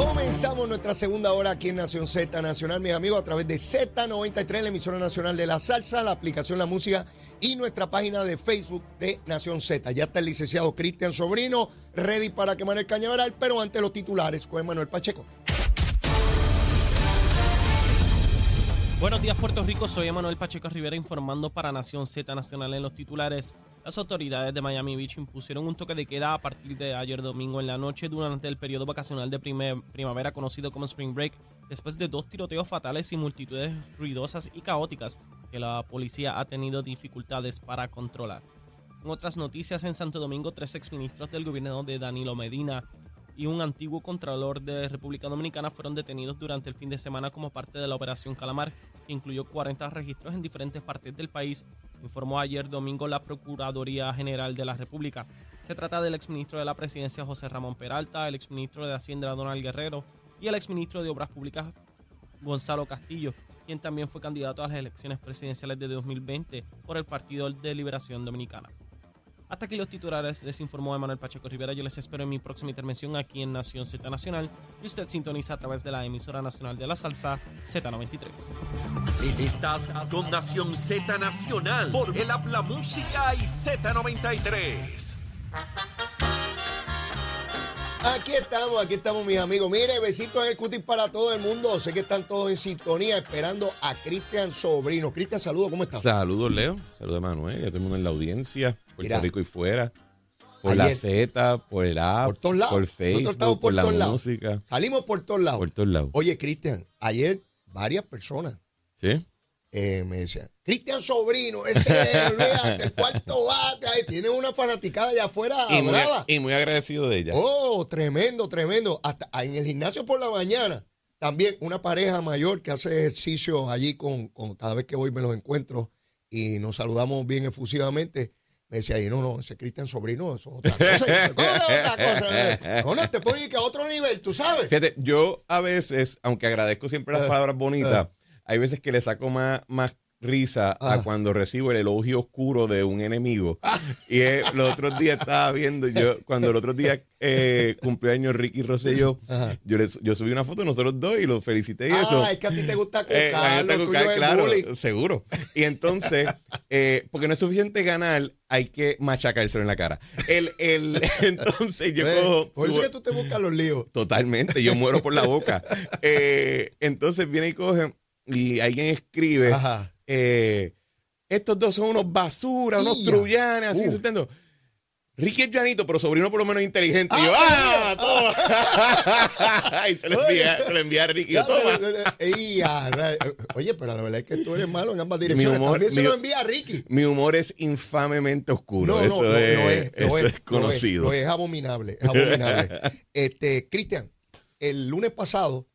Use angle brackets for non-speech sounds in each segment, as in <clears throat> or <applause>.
Comenzamos nuestra segunda hora aquí en Nación Z Nacional, mis amigos, a través de Z93, la emisora nacional de la salsa, la aplicación La Música y nuestra página de Facebook de Nación Z. Ya está el licenciado Cristian Sobrino, ready para quemar el cañaveral, pero ante los titulares con Manuel Pacheco. Buenos días Puerto Rico, soy Emanuel Pacheco Rivera informando para Nación Z Nacional en los titulares. Las autoridades de Miami Beach impusieron un toque de queda a partir de ayer domingo en la noche durante el periodo vacacional de primavera conocido como Spring Break, después de dos tiroteos fatales y multitudes ruidosas y caóticas que la policía ha tenido dificultades para controlar. En otras noticias, en Santo Domingo, tres exministros del gobierno de Danilo Medina y un antiguo contralor de República Dominicana fueron detenidos durante el fin de semana como parte de la Operación Calamar, que incluyó 40 registros en diferentes partes del país, informó ayer domingo la Procuraduría General de la República. Se trata del exministro de la Presidencia José Ramón Peralta, el exministro de Hacienda Donald Guerrero y el exministro de Obras Públicas Gonzalo Castillo, quien también fue candidato a las elecciones presidenciales de 2020 por el Partido de Liberación Dominicana. Hasta aquí los titulares, les informó Emanuel Pacheco Rivera. Yo les espero en mi próxima intervención aquí en Nación Z Nacional y usted sintoniza a través de la emisora nacional de la salsa Z93. Estás con Nación Z Nacional por el Habla Música y Z93. Aquí estamos, aquí estamos mis amigos. Mire, besitos en el cutis para todo el mundo. Sé que están todos en sintonía esperando a Cristian Sobrino. Cristian, saludos, ¿cómo estás? Saludos, Leo. Saludos a Manuel y a todo el mundo en la audiencia. Puerto Mira. Rico y fuera. Por Ayer- la Z, por el app, Por todos lados. por Facebook, por, la todos lados. música, Salimos por todos lados. por todos lados. Oye, Cristian, ayer varias personas ¿Sí? eh, me decían, Cristian Sobrino, ese es, el <laughs> cuarto bate, ahí tiene una fanaticada allá afuera Y muy, y muy agradecido de ella. Oh, tremendo, tremendo. Hasta en el gimnasio por la mañana, también una pareja mayor que hace ejercicio allí con, con- cada vez que voy me los encuentro y nos saludamos bien efusivamente. Me decía, ahí, no, no, ese Cristian Sobrino, eso es otra cosa. Y yo, ¿Cómo es otra cosa? No, no, te pones que a otro nivel, tú sabes. Fíjate, yo a veces, aunque agradezco siempre las Eh, palabras bonitas, hay veces que le saco más, más risa Ah. a cuando recibo el elogio oscuro de un enemigo. <laughs> Y eh, los otros días estaba viendo, yo cuando el otro día eh, cumplió años Ricky Rosselló, Ajá. yo, yo subí una foto de nosotros dos y los felicité y eso. Ah, es que a ti te gusta Eh, cucar, claro, bullying. seguro. Y entonces, <laughs> eh, porque no es suficiente ganar, hay que machacárselo en la cara. El, el, <laughs> entonces yo cojo... Por eso subo- que tú te buscas los líos. Totalmente, yo muero por la boca. Eh, entonces viene y coge y alguien escribe, Ajá. Eh, estos dos son unos basura, unos trullanes, así Uh. insultando. Ricky es llanito, pero sobrino por lo menos inteligente. y yo, Ah, ¡ah! toma! <laughs> y se lo envía, se lo envía a Ricky. toma. A Oye, pero la verdad es que tú eres malo en ambas direcciones. humor- También se mi- lo envía a Ricky. Mi humor es infamemente oscuro. eso lo- es, lo es, eso es conocido. lo es abominable, es abominable. <laughs> este, Cristian, el lunes pasado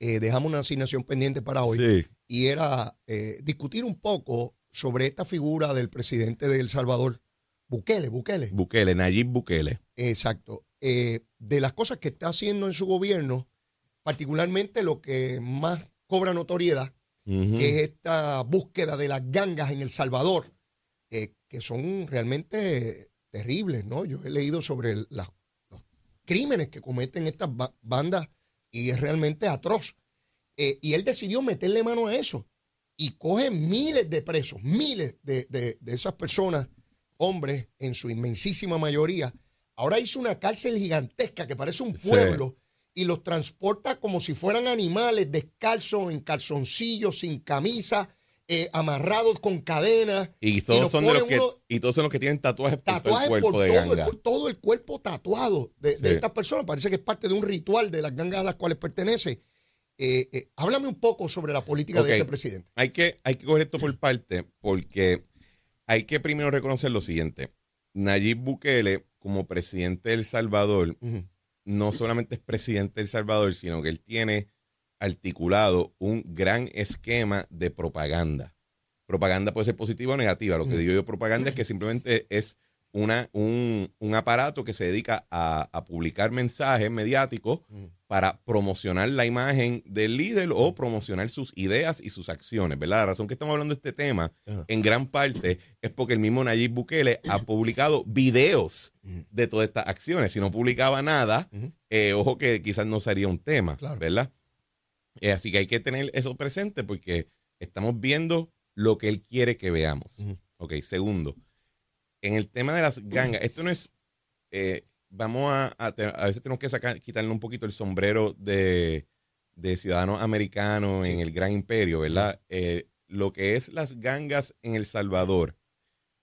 eh, dejamos una asignación pendiente para hoy Sí. Y era eh, discutir un poco sobre esta figura del presidente de El Salvador, Bukele, Bukele. Bukele, Nayib Bukele. Exacto. Eh, de las cosas que está haciendo en su gobierno, particularmente lo que más cobra notoriedad, que es esta búsqueda de las gangas en El Salvador, eh, que son realmente terribles, ¿no? Yo he leído sobre las- los crímenes que cometen estas ba- bandas y es realmente atroz. Eh, y él decidió meterle mano a eso y coge miles de presos, miles de, de- de esas personas, hombres en su inmensísima mayoría. Ahora hizo una cárcel gigantesca que parece un Sí. pueblo y los transporta como si fueran animales, descalzos, en calzoncillos, sin camisa, eh, amarrados con cadenas. Y todos, son los que, uno- y todos son los que tienen tatuajes por todo el cuerpo por de todo el, ganga. todo el cuerpo tatuado de, de estas personas. Parece que es parte de un ritual de las gangas a las cuales pertenece. Eh, eh, háblame un poco sobre la política de este presidente. Hay que, hay que coger esto por parte porque hay que primero reconocer lo siguiente. Nayib Bukele, como presidente de El Salvador, no solamente es presidente de El Salvador, sino que él tiene articulado un gran esquema de propaganda. Propaganda puede ser positiva o negativa. Lo que digo yo propaganda es que simplemente es una, un, un aparato que se dedica a, a publicar mensajes mediáticos para promocionar la imagen del líder o promocionar sus ideas y sus acciones, ¿verdad? La razón que estamos hablando de este tema, en gran parte, es porque el mismo Nayib Bukele ha <coughs> publicado videos de todas estas acciones. Si no publicaba nada, eh, ojo que quizás no sería un tema, Claro. ¿verdad? Eh, así que hay que tener eso presente porque estamos viendo lo que él quiere que veamos. Ok, segundo, en el tema de las gangas, esto no es, eh, vamos a, a, a veces tenemos que sacar, quitarle un poquito el sombrero de, de ciudadano americano en el gran imperio, ¿verdad? Eh, lo que es las gangas en El Salvador,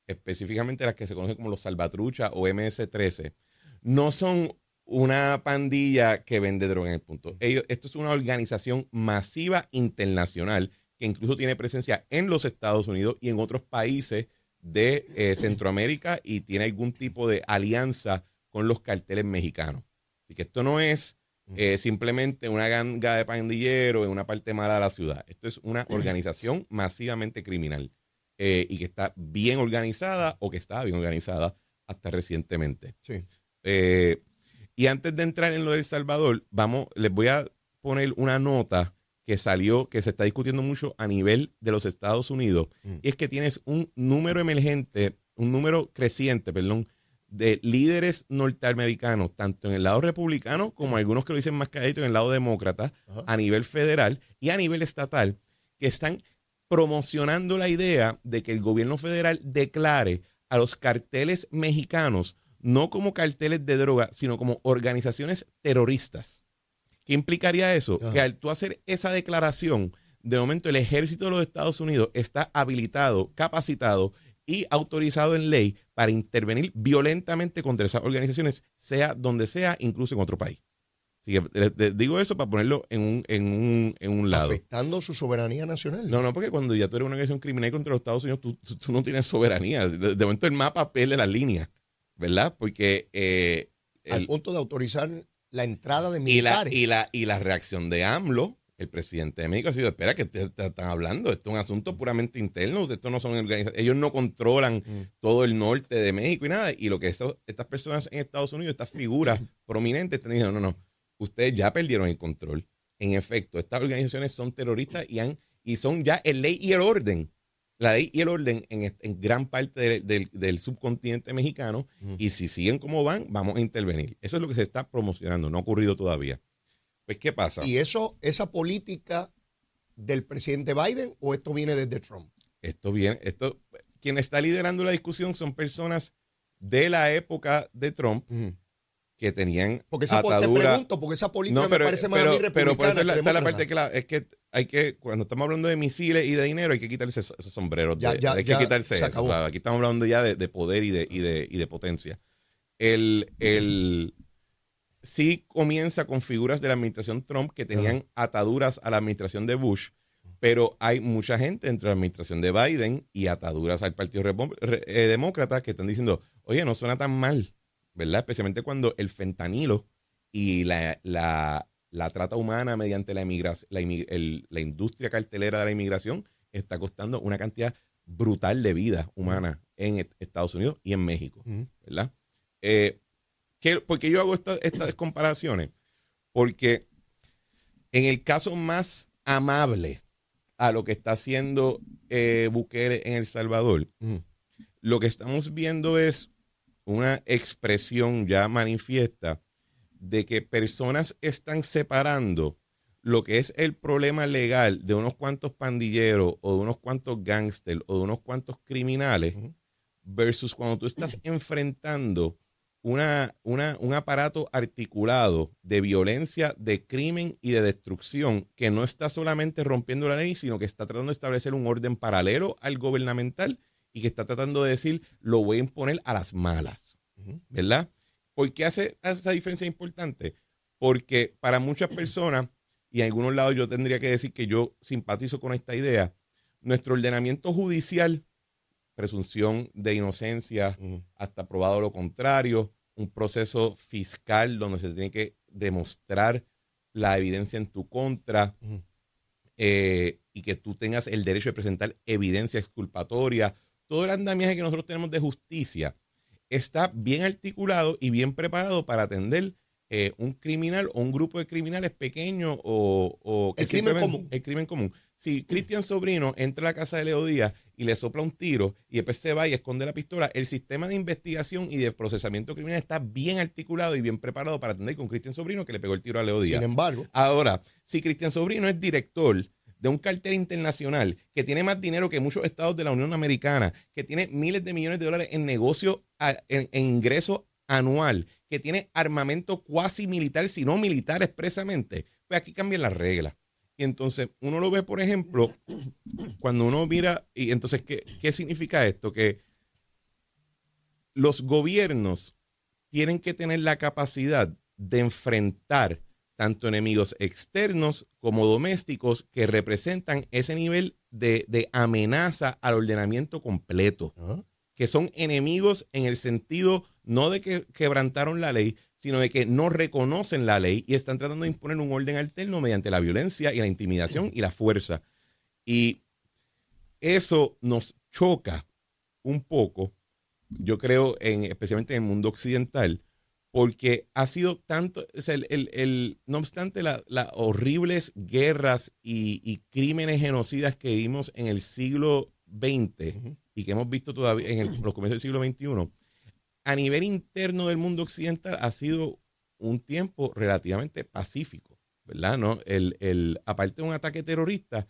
específicamente las que se conocen como los Salvatrucha o MS-13, no son una pandilla que vende droga en el punto. Ellos, esto es una organización masiva internacional que incluso tiene presencia en los Estados Unidos y en otros países de eh, Centroamérica y tiene algún tipo de alianza con los carteles mexicanos. Así que esto no es eh, simplemente una ganga de pandilleros en una parte mala de la ciudad. Esto es una organización masivamente criminal eh, y que está bien organizada o que estaba bien organizada hasta recientemente. Sí. Y antes de entrar en lo del Salvador, vamos, les voy a poner una nota que salió, que se está discutiendo mucho a nivel de los Estados Unidos, Mm. y es que tienes un número emergente, un número creciente, perdón, de líderes norteamericanos, tanto en el lado republicano como algunos que lo dicen más calladito en el lado demócrata, Ajá. a nivel federal y a nivel estatal, que están promocionando la idea de que el gobierno federal declare a los carteles mexicanos no como carteles de droga, sino como organizaciones terroristas. ¿Qué implicaría eso? Ajá. Que al tú hacer esa declaración, de momento el ejército de los Estados Unidos está habilitado, capacitado y autorizado en ley para intervenir violentamente contra esas organizaciones, sea donde sea, incluso en otro país. Así que les- les digo eso para ponerlo en un, en un, en un lado. Afectando su soberanía nacional. No, no, porque cuando ya tú eres una organización criminal contra los Estados Unidos, tú, tú- tú no tienes soberanía. De, de momento el mapa pierde la línea, ¿verdad? Porque eh, al punto de autorizar la entrada de y, la, militares. y, la, y la reacción de AMLO, el presidente de México, ha sido, espera, que te, te están hablando, esto es un asunto puramente interno, esto no son organizaciones, ellos no controlan Mm. todo el norte de México y nada, y lo que estas personas en Estados Unidos, estas figuras prominentes, están diciendo, no, no, ustedes ya perdieron el control. En efecto, estas organizaciones son terroristas y, han, y son ya el ley y el orden. La ley y el orden en, gran parte de- del- del subcontinente mexicano. Mm. Y si siguen como van, vamos a intervenir. Eso es lo que se está promocionando. No ha ocurrido todavía. Pues, ¿qué pasa? ¿Y eso, esa política del presidente Biden o esto viene desde Trump? Esto viene, esto, quien está liderando la discusión son personas de la época de Trump que tenían Porque esa, po- te atadura. pregunto, porque esa política No, pero, me parece más pero, a mí pero republicana por eso es la, que está la demócrata. parte clave. Es que hay que, cuando estamos hablando de misiles y de dinero, hay que quitarse esos, esos sombreros. Ya, de- ya, hay ya, que quitarse se eso. acabó. Aquí estamos hablando ya de, de poder y de, y de, y de potencia. El, el, sí comienza con figuras de la administración Trump que tenían ataduras a la administración de Bush, pero hay mucha gente dentro de la administración de Biden y ataduras al Partido Re- eh, Demócrata que están diciendo, oye, no suena tan mal, ¿verdad? Especialmente cuando el fentanilo y la, la, la trata humana mediante la, emigración, la, el- la industria cartelera de la inmigración está costando una cantidad brutal de vida humana en est- Estados Unidos y en México. ¿verdad? Eh, ¿qué- ¿Por qué yo hago esta- estas comparaciones? Porque en el caso más amable a lo que está haciendo eh, Bukele en El Salvador, lo que estamos viendo es una expresión ya manifiesta de que personas están separando lo que es el problema legal de unos cuantos pandilleros o de unos cuantos gángsters o de unos cuantos criminales versus cuando tú estás <clears throat> enfrentando una, una- un aparato articulado de violencia, de crimen y de destrucción que no está solamente rompiendo la ley, sino que está tratando de establecer un orden paralelo al gubernamental y que está tratando de decir, lo voy a imponer a las malas. ¿verdad? ¿Por qué hace esa diferencia importante? Porque para muchas <clears throat> personas y en algunos lados yo tendría que decir que yo simpatizo con esta idea, nuestro ordenamiento judicial, presunción de inocencia hasta probado lo contrario, un proceso fiscal donde se tiene que demostrar la evidencia en tu contra eh, y que tú tengas el derecho de presentar evidencia exculpatoria, todo el andamiaje que nosotros tenemos de justicia está bien articulado y bien preparado para atender eh, un criminal o un grupo de criminales pequeños o, el crimen común. El crimen común. Si Cristian Sobrino entra a la casa de Leo Díaz y le sopla un tiro y después se va y esconde la pistola, el sistema de investigación y de procesamiento criminal está bien articulado y bien preparado para atender con Cristian Sobrino que le pegó el tiro a Leo Díaz. Sin embargo. Ahora, si Cristian Sobrino es director de un cartel internacional que tiene más dinero que muchos estados de la Unión Americana, que tiene miles de millones de dólares en negocio, en, ingreso anual, que tiene armamento cuasi militar, si no militar expresamente, pues aquí cambian las reglas. Y entonces uno lo ve, por ejemplo, <clears throat> cuando uno mira, y entonces, ¿qué, qué significa esto? Que los gobiernos tienen que tener la capacidad de enfrentar tanto enemigos externos como domésticos que representan ese nivel de, amenaza al ordenamiento completo, que son enemigos en el sentido no de que quebrantaron la ley, sino de que no reconocen la ley y están tratando de imponer un orden alterno mediante la violencia y la intimidación y la fuerza. Y eso nos choca un poco, yo creo, en, especialmente en el mundo occidental, porque ha sido tanto, el, no obstante las horribles guerras y, crímenes genocidas que vimos en el siglo XX y que hemos visto todavía en los comienzos del siglo XXI, a nivel interno del mundo occidental ha sido un tiempo relativamente pacífico, ¿verdad? ¿No? El, aparte de un ataque terrorista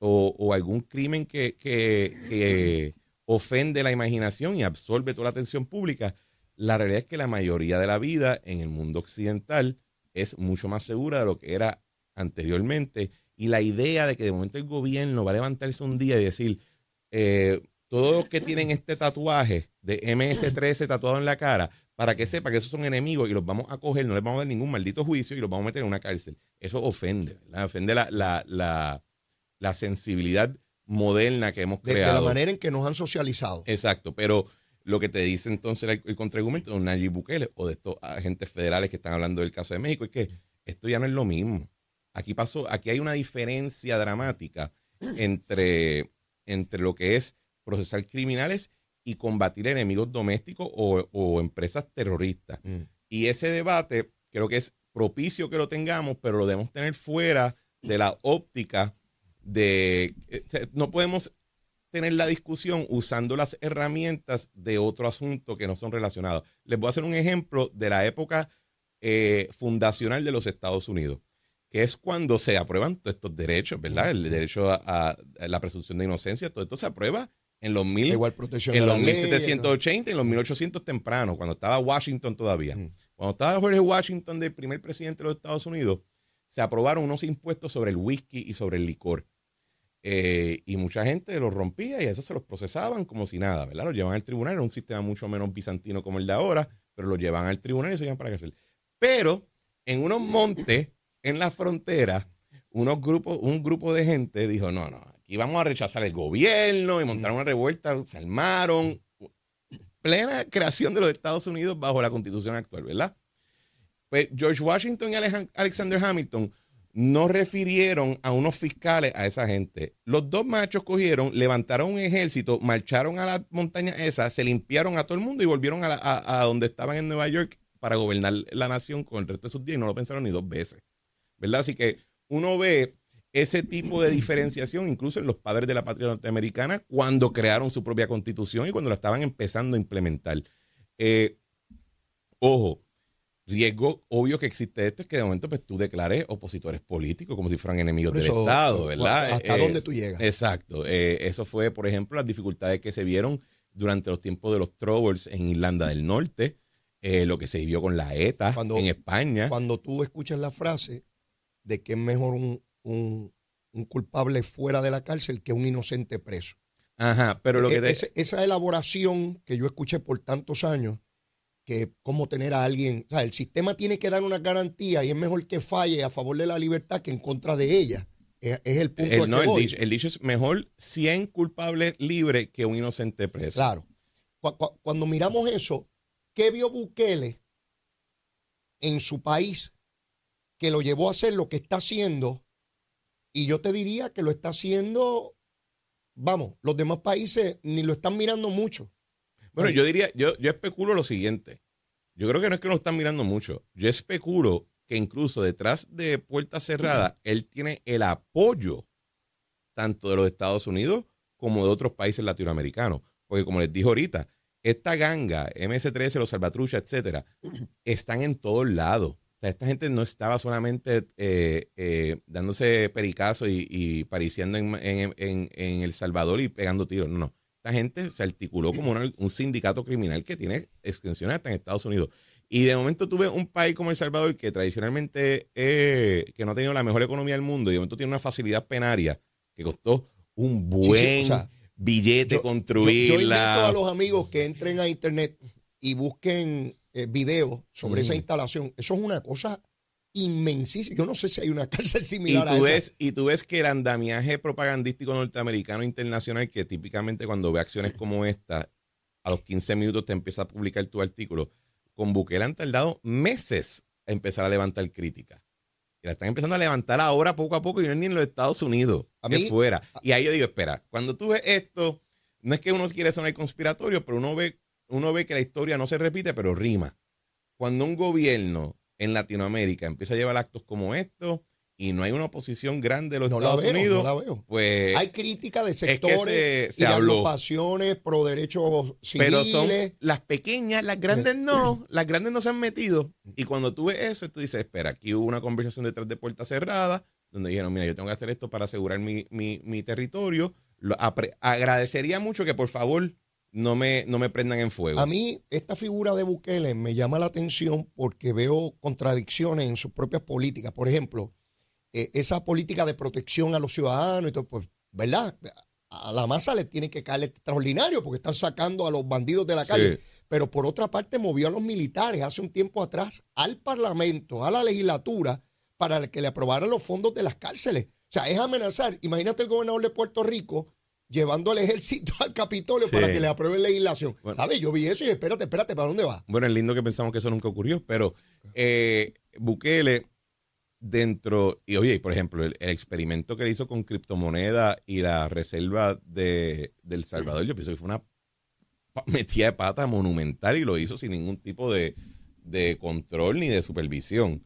o, algún crimen que, que ofende la imaginación y absorbe toda la atención pública, la realidad es que la mayoría de la vida en el mundo occidental es mucho más segura de lo que era anteriormente. Y la idea de que de momento el gobierno va a levantarse un día y decir, eh, todos los que tienen este tatuaje de MS-13 tatuado en la cara, para que sepa que esos son enemigos y los vamos a coger, no les vamos a dar ningún maldito juicio y los vamos a meter en una cárcel. Eso ofende, ofende la, la, la, sensibilidad moderna que hemos creado. De la manera en que nos han socializado. Exacto, pero lo que te dice entonces el, el contraargumento de Nayib Bukele o de estos agentes federales que están hablando del caso de México es que esto ya no es lo mismo. Aquí pasó, aquí hay una diferencia dramática entre, entre lo que es procesar criminales y combatir enemigos domésticos o, empresas terroristas. Mm. Y ese debate creo que es propicio que lo tengamos, pero lo debemos tener fuera de la óptica de... Eh, no podemos tener la discusión usando las herramientas de otro asunto que no son relacionados. Les voy a hacer un ejemplo de la época eh, fundacional de los Estados Unidos, que es cuando se aprueban todos estos derechos, ¿verdad? El derecho a, la presunción de inocencia, todo esto se aprueba en los, mil, Igual protección en los 1780 y en los 1800 temprano, cuando estaba Washington todavía. Cuando estaba Jorge Washington, de primer presidente de los Estados Unidos, se aprobaron unos impuestos sobre el whisky y sobre el licor. Eh, y mucha gente los rompía y eso se los procesaban como si nada, ¿verdad? Los llevaban al tribunal, era un sistema mucho menos bizantino como el de ahora, pero lo llevaban al tribunal y se iban para cárcel. Pero en unos montes, en la frontera, unos grupos, un grupo de gente dijo, no, no, aquí vamos a rechazar el gobierno y montar una revuelta, se armaron. Plena creación de los Estados Unidos bajo la constitución actual, ¿verdad? Pues George Washington y Alexander Hamilton no refirieron a unos fiscales a esa gente. Los dos machos cogieron, levantaron un ejército, marcharon a la montaña esa, se limpiaron a todo el mundo y volvieron a, donde estaban en Nueva York para gobernar la nación con el resto de sus días y no lo pensaron ni dos veces. ¿Verdad? Así que uno ve ese tipo de diferenciación incluso en los padres de la patria norteamericana cuando crearon su propia constitución y cuando la estaban empezando a implementar. Eh, ojo, riesgo obvio que existe esto es que de momento pues tú declares opositores políticos como si fueran enemigos del Estado, ¿verdad? ¿Hasta eh, dónde tú llegas? Exacto. Eh, eso fue, por ejemplo, las dificultades que se vieron durante los tiempos de los Troubles en Irlanda del Norte, eh, lo que se vivió con la ETA en España. Cuando tú escuchas la frase de que es mejor un, un, culpable fuera de la cárcel que un inocente preso. Ajá, pero lo que... esa elaboración que yo escuché por tantos años que cómo tener a alguien. O sea, el sistema tiene que dar una garantía y es mejor que falle a favor de la libertad que en contra de ella. Es, es el punto El, al no, que el voy. dicho, el dicho es mejor 100 culpables libres que un inocente preso. Claro. Cu- cu- Cuando miramos eso, ¿qué vio Bukele en su país que lo llevó a hacer lo que está haciendo? Y yo te diría que lo está haciendo, vamos, los demás países ni lo están mirando mucho. Bueno, yo diría, yo, yo especulo lo siguiente. Yo creo que no es que lo están mirando mucho. Yo especulo que incluso detrás de puertas cerradas, <clears throat> él tiene el apoyo tanto de los Estados Unidos como de otros países latinoamericanos. Porque como les dije ahorita, esta ganga, MS-13, los Salvatrucha, etcétera, <clears throat> están en todos lados. O sea, esta gente no estaba solamente eh, eh, dándose pericazo y, y pariciando en, en- en- en El Salvador y pegando tiros. No, no. Esta gente se articuló como una- un sindicato criminal que tiene extensiones hasta en Estados Unidos. Y de momento tuve un país como El Salvador que tradicionalmente eh, que no ha tenido la mejor economía del mundo y de momento tiene una facilidad penaria que costó un Sí, sí, buen o sea, billete Yo- construirla. Yo, yo invito a los amigos que entren a internet y busquen eh, videos sobre esa Mm. instalación. Eso es una cosa inmensísima. Yo no sé si hay una <laughs> cárcel Y similar a tú, esa. ves, y tú ves que el andamiaje propagandístico norteamericano internacional, que típicamente cuando ve acciones como esta, a los 15 minutos te empieza a publicar tu artículo, con Bukele han tardado meses a empezar a levantar críticas. Y la están empezando a levantar ahora poco a poco y no es ni en los Estados Unidos, A que mí- fuera. Y ahí yo digo, espera, cuando tú ves esto, no es que uno quiere sonar conspiratorio, pero uno ve, uno ve que la historia no se repite, pero rima. Cuando un gobierno en Latinoamérica empieza a llevar actos como estos y no hay una oposición grande de los no la Estados veo, Unidos, no la veo. pues Hay crítica de que sectores se- y se habló. agrupaciones pro derechos pero civiles. son las pequeñas, las grandes no, las grandes no se han metido. Y cuando tú ves eso, tú dices, espera, aquí hubo una conversación detrás de puertas cerradas, donde dijeron, mira, yo tengo que hacer esto para asegurar mi, mi- mi territorio. Lo agradecería mucho que por favor no me, no me prendan en fuego. A mí esta figura de Bukele me llama la atención porque veo contradicciones en sus propias políticas. Por ejemplo, eh, esa política de protección a los ciudadanos y todo, pues, ¿verdad? A la masa le tiene que caer extraordinario porque están sacando a los bandidos de la Sí. calle. Pero por otra parte movió a los militares hace un tiempo atrás al Parlamento, a la legislatura, para que le aprobaran los fondos de las cárceles. O sea, es amenazar. Imagínate el gobernador de Puerto Rico llevando al ejército <laughs> al Capitolio Sí. para que le aprueben legislación. Bueno. ¿Sabes? Yo vi eso y espérate, espérate, ¿para dónde va? Bueno, es lindo que pensamos que eso nunca ocurrió, pero eh, Bukele dentro, y oye, por ejemplo, el, el experimento que le hizo con criptomoneda y la reserva de, del Salvador, yo pienso que fue una metida de pata monumental y lo hizo sin ningún tipo de, de control ni de supervisión.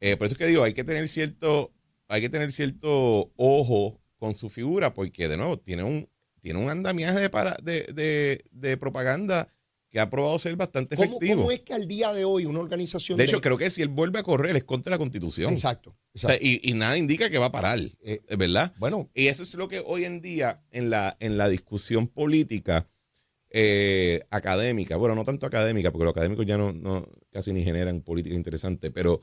Eh, por eso es que digo, hay que tener cierto, hay que tener cierto ojo con su figura, porque de nuevo, tiene un, tiene un andamiaje de, para- de, de- de propaganda que ha probado ser bastante ¿Cómo, efectivo. cómo es que al día de hoy una organización De hecho, creo que si él vuelve a correr es contra la constitución. Exacto. O sea, exacto. y, y nada indica que va a parar, Eh, ¿es ¿verdad? bueno, Y eso es lo que hoy en día en la, en la discusión política eh, académica, bueno, no tanto académica, porque los académicos ya no, no casi ni generan política interesante, pero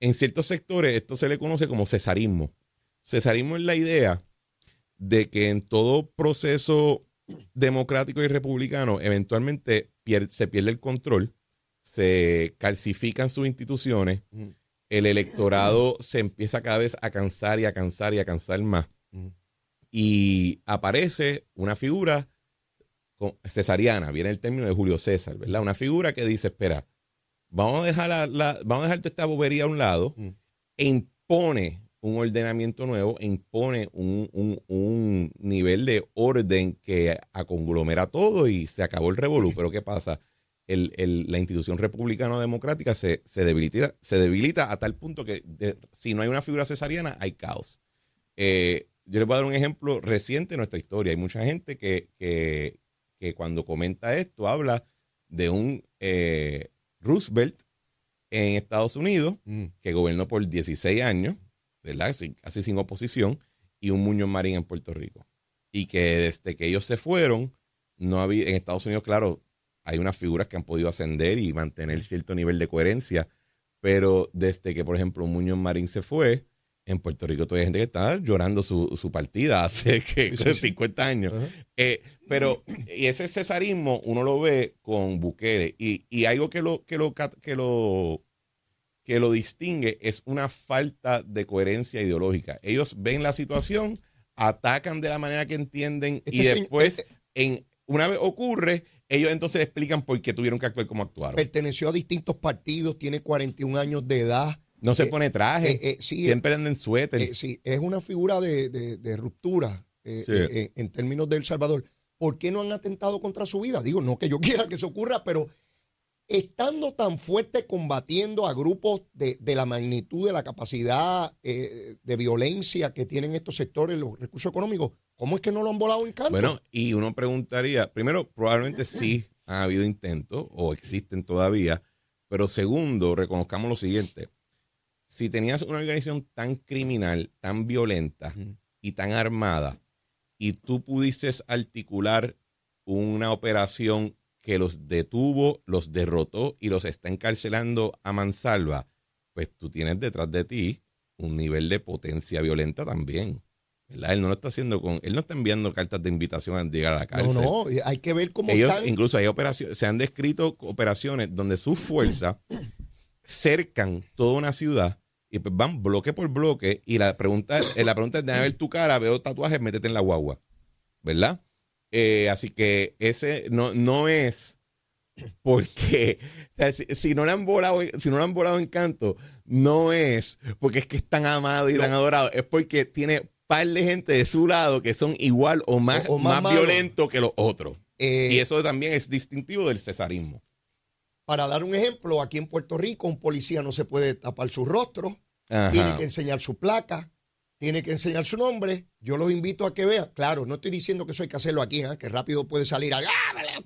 en ciertos sectores esto se le conoce como cesarismo. Cesarismo es la idea de que en todo proceso democrático y republicano eventualmente pier- se pierde el control, se calcifican sus instituciones, el electorado se empieza cada vez a cansar y a cansar y a cansar más. Y aparece una figura cesariana, viene el término de Julio César, ¿verdad? Una figura que dice, espera, vamos a dejar, la, la- vamos a dejar toda esta bobería a un lado e impone un ordenamiento nuevo, impone un, un- un nivel de orden que aconglomera todo y se acabó el revolú. Pero ¿qué pasa? El- el- la institución republicana democrática se, se, debilita, se debilita a tal punto que de- si no hay una figura cesariana, hay caos. Eh, yo les voy a dar un ejemplo reciente de nuestra historia. Hay mucha gente que, que, que cuando comenta esto habla de un eh, Roosevelt en Estados Unidos mm, que gobernó por 16 años, ¿verdad? Casi sin oposición, y un Muñoz Marín en Puerto Rico. Y que desde que ellos se fueron, no había, en Estados Unidos, claro, hay unas figuras que han podido ascender y mantener cierto nivel de coherencia, pero desde que, por ejemplo, un Muñoz Marín se fue, En Puerto Rico todavía hay gente que está llorando su, su partida hace <laughs> que, Sí, <laughs> sí, sí. 50 años. Eh, pero y ese cesarismo uno lo ve con Bukele y, y algo que lo, que, lo, que, lo, que lo distingue es una falta de coherencia ideológica. Ellos ven la situación, atacan de la manera que entienden y Este señor- después, este- en, una vez ocurre, ellos entonces explican por qué tuvieron que actuar como actuaron. Perteneció a distintos partidos, tiene 41 años de edad. No se eh, pone traje, eh, eh, sí, siempre andan en suéter. Sí, es una figura de, de- de ruptura Sí. en términos de El Salvador. ¿Por qué no han atentado contra su vida? Digo, no que yo <laughs> quiera que eso ocurra, pero estando tan fuerte combatiendo a grupos de, de la magnitud de la capacidad eh, de violencia que tienen estos sectores, los recursos económicos, ¿cómo es que no lo han volado en canto? Bueno, y uno preguntaría, primero, probablemente sí ha habido intentos o existen todavía, pero segundo, reconozcamos lo siguiente. Si tenías una organización tan criminal, tan violenta y tan armada, y tú pudieses articular una operación que los detuvo, los derrotó y los está encarcelando a mansalva, pues tú tienes detrás de ti un nivel de potencia violenta también. ¿verdad? Él no lo está haciendo con, él no está enviando cartas de invitación a llegar a la cárcel. no, no, hay que ver cómo Ellos, están. incluso hay operaciones, se han descrito operaciones donde sus fuerzas cercan toda una ciudad y pues van bloque por bloque y la pregunta, eh, la pregunta es, déjame ver tu cara, veo tatuajes, métete en la guagua, ¿verdad? Eh, así que ese no, no es porque o sea, si, si no le han volado, si no le han volado encanto, no es porque es que es tan amado y tan adorado, es porque tiene par de gente de su lado que son igual o más, O- o más más, violentos que los otros. eh, y eso también es distintivo del cesarismo. Para dar un ejemplo, aquí en Puerto Rico un policía no se puede tapar su rostro, Ajá. tiene que enseñar su placa, tiene que enseñar su nombre. Yo los invito a que vean. Claro, no estoy diciendo que eso hay que hacerlo aquí, ¿ah? que rápido puede salir. allá,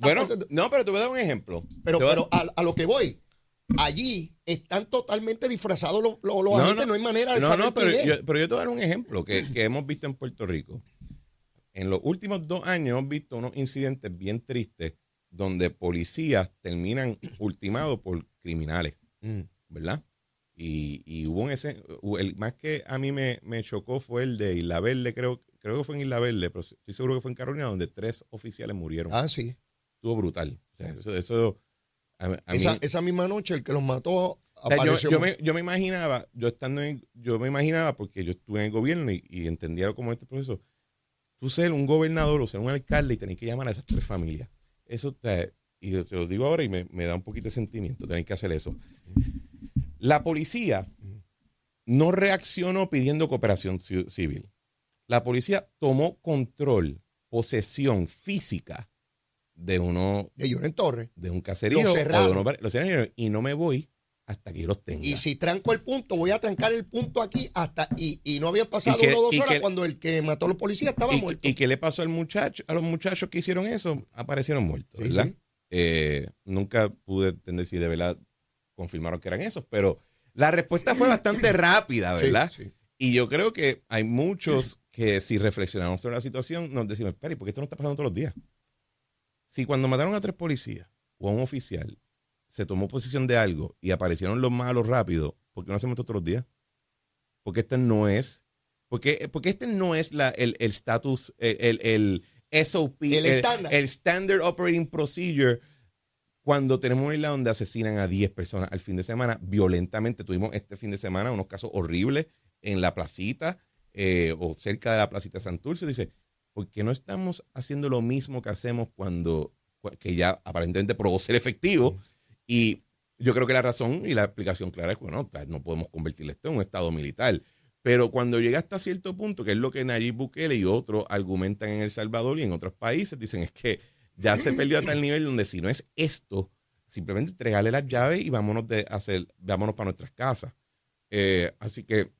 Bueno, no, pero te voy a dar un ejemplo. pero, a- pero a, a lo que voy, allí están totalmente disfrazados los, los- los No, agentes, no. no, hay manera de No, saber no, pero quién es. yo, pero yo te voy a dar un ejemplo que, que hemos visto en Puerto Rico. En los últimos dos años hemos visto unos incidentes bien tristes donde policías terminan ultimados por criminales, Mm. ¿verdad? Y, y hubo un ese, el más que a mí me, me chocó fue el de Isla Verde, creo, creo que fue en Isla Verde, pero estoy seguro que fue en Carolina, donde tres oficiales murieron. Ah, sí. Estuvo brutal. O sea, eso, eso a, a mí- Esa, esa misma noche el que los mató O sea, yo, apareció. yo me, yo me imaginaba, yo estando en, yo me imaginaba, porque yo estuve en el gobierno y, y entendía cómo este proceso, tú ser un gobernador o ser un alcalde y tener que llamar a esas tres familias. Eso te, y te lo digo ahora y me, me da un poquito de sentimiento tener que hacer eso. La policía no reaccionó pidiendo cooperación ci- civil. La policía tomó control, posesión física de uno, de Lloren Torres. de un caserío Lo cerraron. y no me voy hasta que yo los tenga. Y si tranco el punto, voy a trancar el punto aquí hasta. Y, y no había pasado que- una o dos horas que- cuando el que mató a los policías estaba ¿Y, muerto. ¿Y qué le pasó al muchacho, a los muchachos que hicieron eso? Aparecieron muertos, Sí, ¿verdad? sí. Eh, nunca pude entender si de verdad confirmaron que eran esos, pero la respuesta fue bastante <laughs> rápida, ¿verdad? sí. Y yo creo que hay muchos que si reflexionamos sobre la situación nos decimos, espera, ¿y por qué esto no está pasando todos los días? Si cuando mataron a tres policías o a un oficial se tomó posición de algo y aparecieron los malos rápido, ¿por qué no hacemos esto todos los días? Porque este no es, porque, porque este no es la, el el status, el, el, el SOP, El estándar. el Standard Operating Procedure cuando tenemos una isla donde asesinan a 10 personas al fin de semana violentamente. Tuvimos este fin de semana unos casos horribles en la placita eh, o cerca de la placita Santurce. Dice, ¿por qué no estamos haciendo lo mismo que hacemos cuando, que ya aparentemente probó ser efectivo? Y yo creo que la razón y la explicación clara es que bueno, pues, no podemos convertir esto en un estado militar. Pero cuando llega hasta cierto punto, que es lo que Nayib Bukele y otros argumentan en El Salvador y en otros países, dicen es que ya se perdió a tal nivel donde si no es esto, simplemente entregarle las llaves y vámonos de hacer, vámonos para nuestras casas. Eh, así que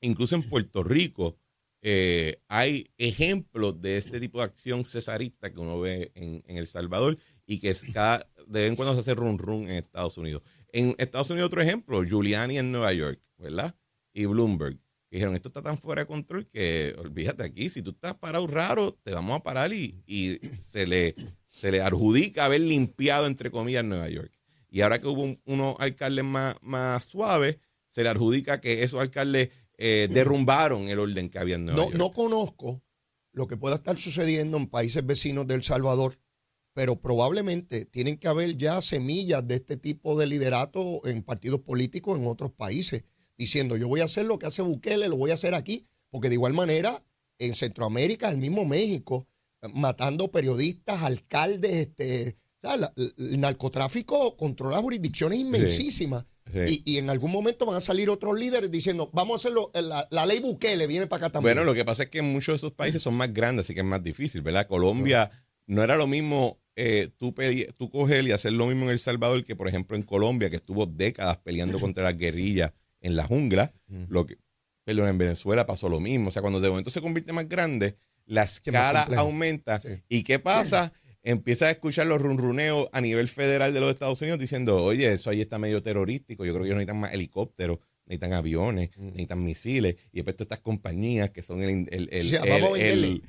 incluso en Puerto Rico eh, hay ejemplos de este tipo de acción cesarista que uno ve en, El Salvador y que cada, de vez en cuando se hace run run en Estados Unidos. En Estados Unidos otro ejemplo, Giuliani en Nueva York, ¿verdad? Y Bloomberg, que dijeron, esto está tan fuera de control que olvídate aquí, si tú estás parado raro, te vamos a parar y, y se, le, se le adjudica haber limpiado, entre comillas, Nueva York. Y ahora que hubo un- unos alcaldes más, más suaves, se le adjudica que esos alcaldes eh, derrumbaron el orden que había en Nueva No, York. no conozco lo que pueda estar sucediendo en países vecinos de El Salvador, pero probablemente tienen que haber ya semillas de este tipo de liderato en partidos políticos en otros países, diciendo yo voy a hacer lo que hace Bukele, lo voy a hacer aquí, porque de igual manera en Centroamérica, el mismo México, matando periodistas, alcaldes, este, la- el narcotráfico controla jurisdicciones inmensísimas. Sí. Y, y en algún momento van a salir otros líderes diciendo, vamos a hacerlo, eh, la, la ley Bukele viene para acá también. Bueno, lo que pasa es que muchos de esos países son más grandes, así que es más difícil, ¿verdad? Colombia no era lo mismo eh, tú, tú coger y hacer lo mismo en El Salvador que, por ejemplo, en Colombia, que estuvo décadas peleando <laughs> contra las guerrillas en la jungla. Lo que, perdón, en Venezuela pasó lo mismo. O sea, cuando de momento se convierte más grande, la escala aumenta. Sí. ¿Y qué pasa? Empiezas a escuchar los runruneos a nivel federal de los Estados Unidos diciendo, oye, eso ahí está medio terrorístico. Yo creo que ellos necesitan más helicópteros, necesitan aviones, necesitan misiles. Y después todas estas compañías que son el... el-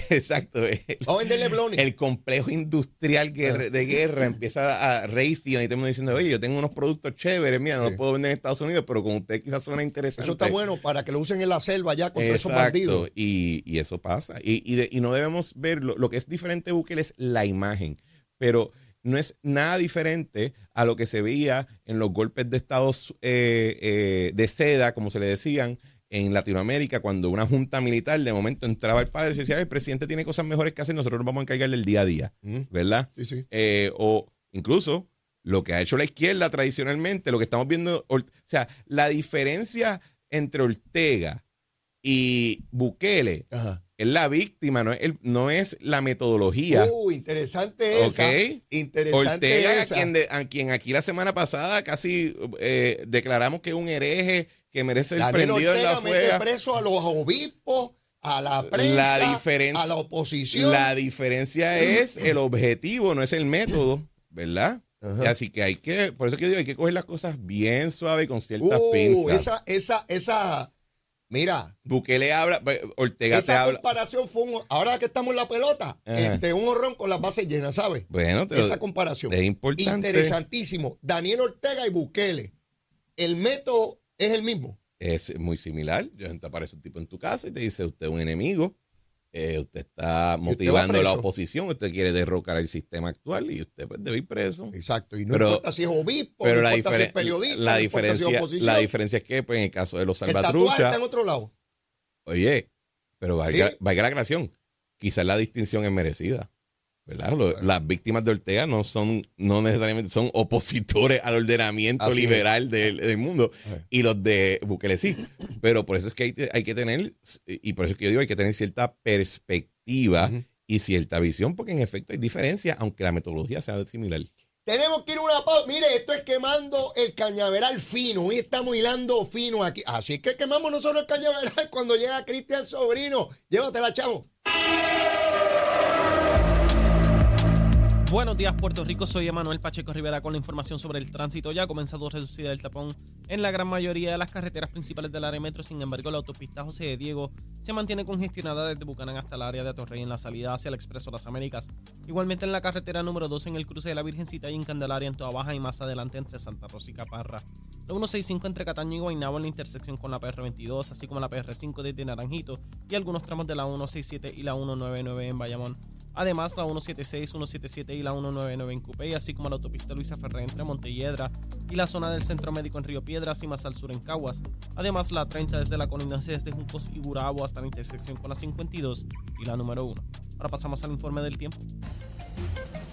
<laughs> exacto. El, a venderle el complejo industrial Ah. guerra- de guerra empieza a racing y todo el mundo diciendo, oye, yo tengo unos productos chéveres, mira, no Sí. los puedo vender en Estados Unidos, pero con usted quizás suena interesante. Eso está bueno para que lo usen en la selva ya contra esos Exacto, bandidos. Y, y eso pasa. Y, y de- y no debemos ver, lo, lo que es diferente Bukele es la imagen, pero no es nada diferente a lo que se veía en los golpes de estados eh, eh, de seda, como se le decían, en Latinoamérica, cuando una junta militar de momento entraba al padre y decía, el presidente tiene cosas mejores que hacer, nosotros nos vamos a encargar del día a día, Mm. ¿verdad? Sí, sí. Eh, o incluso lo que ha hecho la izquierda tradicionalmente, lo que estamos viendo, o sea, la diferencia entre Ortega y Bukele Ajá. Es la víctima, no es, el- no es la metodología. Uh, interesante esa. Ok. Interesante Ortega, a esa. quien, de- a quien aquí la semana pasada casi eh, declaramos que es un hereje que merece Daniel prendido en la mete preso a los obispos, a la prensa, La diferencia- a la oposición. La diferencia es el objetivo, no es el método, ¿verdad? Ajá. Así que hay que, por eso que digo, hay que coger las cosas bien suave y con ciertas Uh, pinzas. esa, esa, esa, mira, Bukele habla, Ortega te esa habla. comparación fue un, ahora que estamos en la pelota, este, un horrón con las bases llenas, ¿sabes? Bueno, te- esa comparación. es importante. Interesantísimo. Daniel Ortega y Bukele. El método es el mismo. es muy similar. De repente aparece un tipo en tu casa y te dice, usted es un enemigo, eh, usted está motivando va la oposición, usted quiere derrocar el sistema actual y usted pues, debe ir preso. Exacto. Y no Pero- importa si es obispo, Pero no la, importa si es periodista, la no importa si es diferencia, oposición. la diferencia es que pues, en el caso de los salvatruchas, está en otro lado. oye, pero valga, Sí. valga la aclaración, quizás la distinción es merecida. ¿Verdad? Lo- Las víctimas de Ortega no son, no necesariamente son opositores al ordenamiento Así liberal del, del mundo. Y los de Bukele sí. Pero por eso es que hay, hay que tener, y por eso es que yo digo, hay que tener cierta perspectiva y cierta visión, porque en efecto hay diferencia, aunque la metodología sea similar. Tenemos que ir a una pausa. Mire, esto es quemando el cañaveral fino. Hoy estamos hilando fino aquí. Así que quemamos nosotros el cañaveral <laughs> cuando llega Cristian Sobrino. Llévatela, chavo. Buenos días, Puerto Rico. Soy Emanuel Pacheco Rivera con la información sobre el tránsito. Ya ha comenzado a reducir el tapón en la gran mayoría de las carreteras principales del área metro. Sin embargo, la autopista José de Diego se mantiene congestionada desde Bucanán hasta el área de Atorrey en la salida hacia el Expreso Las Américas. Igualmente en la carretera número 2 en el cruce de la Virgencita y en Candelaria en Toa Baja y más adelante entre Santa Rosa y Caparra. La 165 entre Cataño y Guaynabo en la intersección con la PR22, así como la PR5 desde Naranjito y algunos tramos de la 167 y la 199 en Bayamón. Además, la 176, 177 y la 199 en Cupey, así como la autopista Luisa Ferré entre Montelledra y la zona del Centro Médico en Río Piedras y más al sur en Caguas. Además, la 30 desde la colindancia desde Juncos y Burabo hasta la intersección con la 52 y la número 1. Ahora pasamos al informe del tiempo.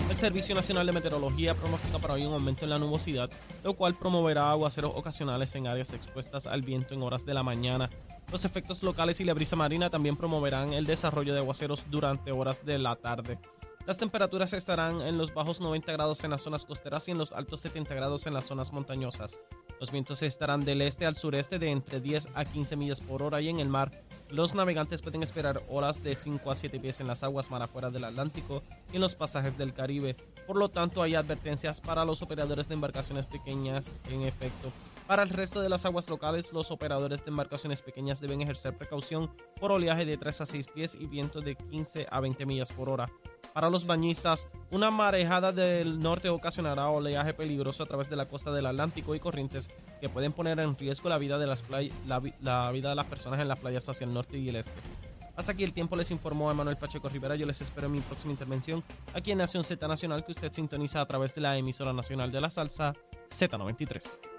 El Servicio Nacional de Meteorología pronostica para hoy un aumento en la nubosidad, lo cual promoverá aguaceros ocasionales en áreas expuestas al viento en horas de la mañana. Los efectos locales y la brisa marina también promoverán el desarrollo de aguaceros durante horas de la tarde. Las temperaturas estarán en los bajos 90 grados en las zonas costeras y en los altos 70 grados en las zonas montañosas. Los vientos estarán del este al sureste de entre 10 a 15 millas por hora y en el mar los navegantes pueden esperar horas de 5 a 7 pies en las aguas mar afuera del Atlántico y en los pasajes del Caribe. Por lo tanto, hay advertencias para los operadores de embarcaciones pequeñas en efecto. Para el resto de las aguas locales, los operadores de embarcaciones pequeñas deben ejercer precaución por oleaje de 3 a 6 pies y viento de 15 a 20 millas por hora. Para los bañistas, una marejada del norte ocasionará oleaje peligroso a través de la costa del Atlántico y corrientes que pueden poner en riesgo la vida de las, la, la vida de las personas en las playas hacia el norte y el este. Hasta aquí el tiempo les informó Emanuel Pacheco Rivera. Yo les espero en mi próxima intervención aquí en Nación Z Nacional que usted sintoniza a través de la emisora nacional de la salsa Z93.